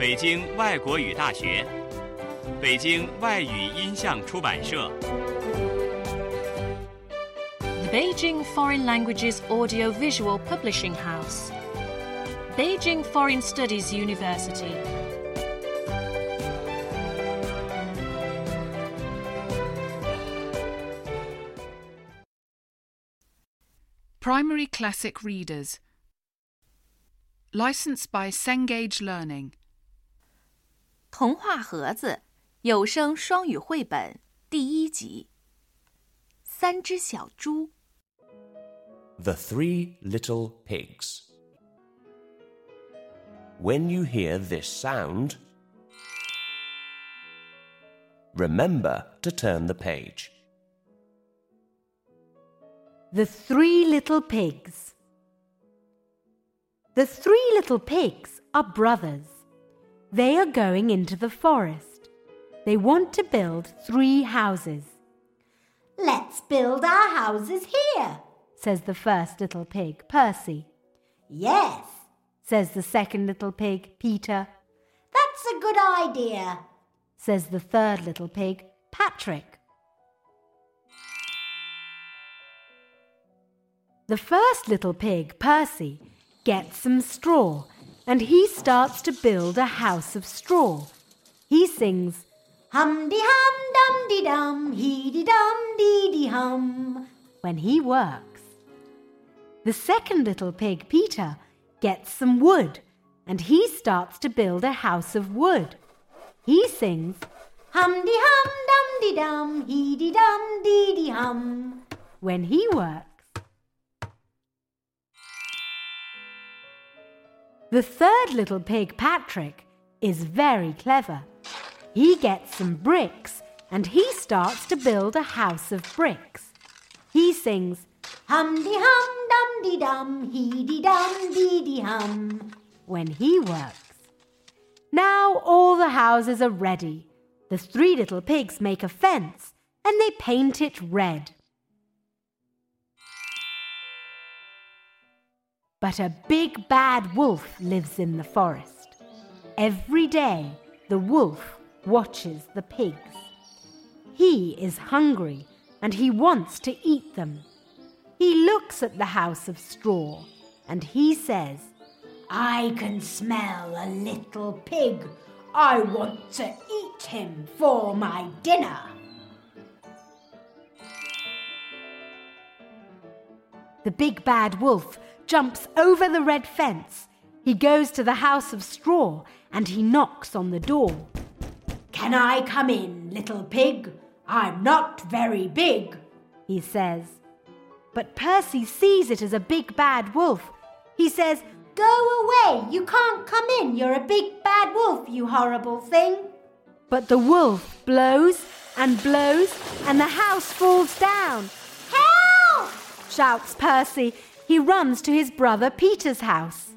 北京外国语大学、北京外语音像出版社、 The Beijing Foreign Languages Audiovisual Publishing House, Beijing Foreign Studies University. Primary Classic Readers. Licensed by Cengage Learning. 童话盒子有声双语绘本第一集。三只小猪， The Three Little Pigs. When you hear this sound, remember to turn the page. The Three Little Pigs. The three little pigs are brothers. They are going into the forest. They want to build three houses. Let's build our houses here. Says the first little pig, Percy. Yes, Says the second little pig, Peter. that's a good idea. Says the third little pig, Patrick. The first little pig, Percy, gets some straw and he starts to build a house of straw. He sings, Hum de hum dum de dum, hee de dum dee de hum. when he works. The second little pig, Peter, gets some wood and he starts to build a house of wood. He sings, Hum de hum dum de dum, hee de dum dee de hum. when he works. The third little pig, Patrick, is very clever. He gets some bricks and he starts to build a house of bricks. He sings, Hum de hum dum de dum, hee de dum dee de hum. when he works. Now all the houses are ready. The three little pigs make a fence and they paint it red. But a big bad wolf lives in the forest. Every day the wolf watches the pigs. He is hungry and he wants to eat them. He looks at the house of straw and he says, I can smell a little pig. I want to eat him for my dinner. The big bad wolf jumps over the red fence. He goes to the house of straw and he knocks on the door. Can I come in, little pig? I'm not very big. He says. But Percy sees it as a big bad wolf. He says, Go away. You can't come in. You're a big bad wolf, you horrible thing. but the wolf blows and blows and the house falls down. Shouts Percy. He runs to his brother Peter's house.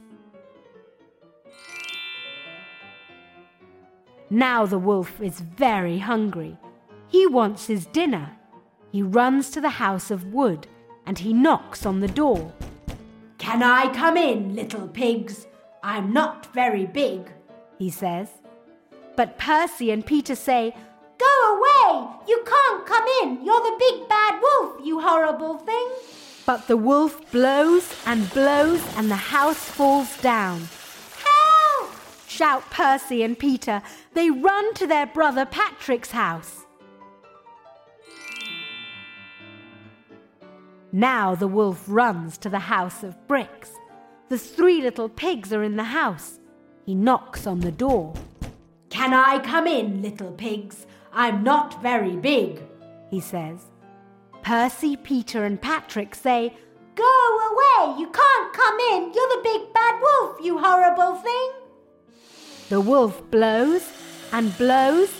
Now the wolf is very hungry. He wants his dinner. He runs to the house of wood and he knocks on the door. Can I come in, little pigs? I'm not very big. He says. But Percy and Peter say, Go away! You can't come in. You're the big bad wolf, you horrible thing. But the wolf blows and blows and the house falls down. Help! Shout Percy and Peter. They run to their brother Patrick's house. Now the wolf runs to the house of bricks. The three little pigs are in the house. He knocks on the door. Can I come in, little pigs? I'm not very big. He says. Percy, Peter, and Patrick say, Go away! You can't come in. You're the big bad wolf, you horrible thing. The wolf blows and blows,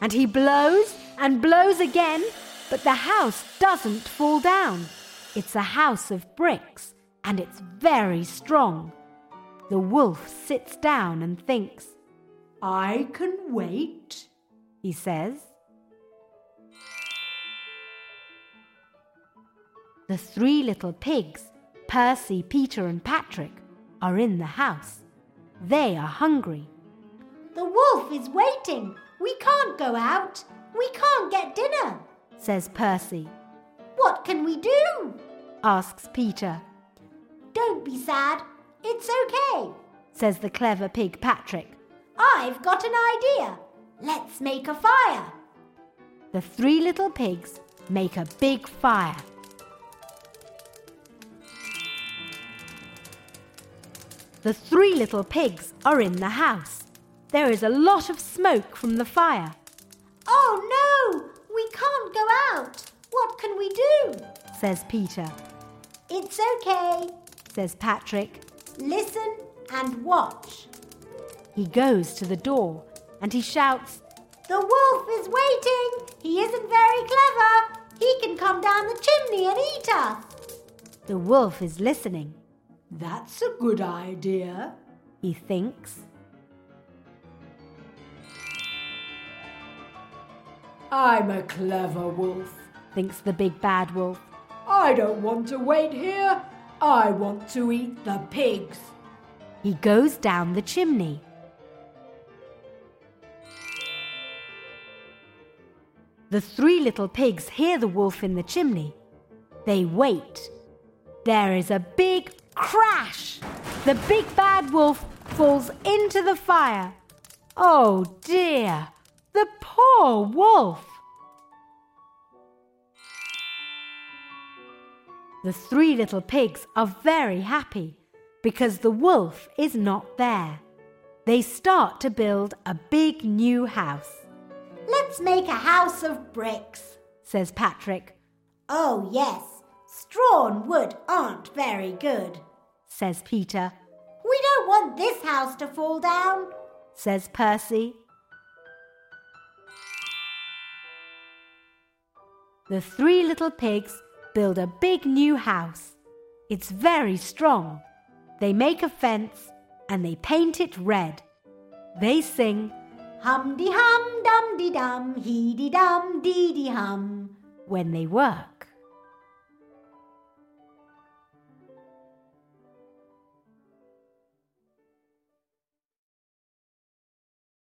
and he blows and blows again, but the house doesn't fall down. It's a house of bricks, and it's very strong. The wolf sits down and thinks, I can wait. he says. The three little pigs, Percy, Peter, and Patrick, are in the house. They are hungry. The wolf is waiting. We can't go out. We can't get dinner. says Percy. What can we do? Asks Peter, Don't be sad. It's okay. says the clever pig Patrick. I've got an idea. Let's make a fire. The three little pigs make a big fire. The three little pigs are in the house. There is a lot of smoke from the fire, Oh no! We can't go out. What can we do? says Peter, It's okay. says Patrick. Listen and watch. He goes to the door and he shouts, The wolf is waiting. He isn't very clever. He can come down the chimney and eat us. The wolf is listening. That's a good idea. He thinks. I'm a clever wolf. Thinks the big bad wolf. I don't want to wait here. I want to eat the pigs. He goes down the chimney. The three little pigs hear the wolf in the chimney. They wait. There is a big crash. The big bad wolf falls into the fire. Oh dear, the poor wolf. The three little pigs are very happy because the wolf is not there. They start to build a big new house, Let's make a house of bricks. says Patrick, Oh, yes. Straw and wood aren't very good. says Peter, We don't want this house to fall down. says Percy. The three little pigs build a big new house. It's very strong. They make a fence and they paint it red. They sing Hum de hum dum de dum, hee de dum dee de hum. when they work.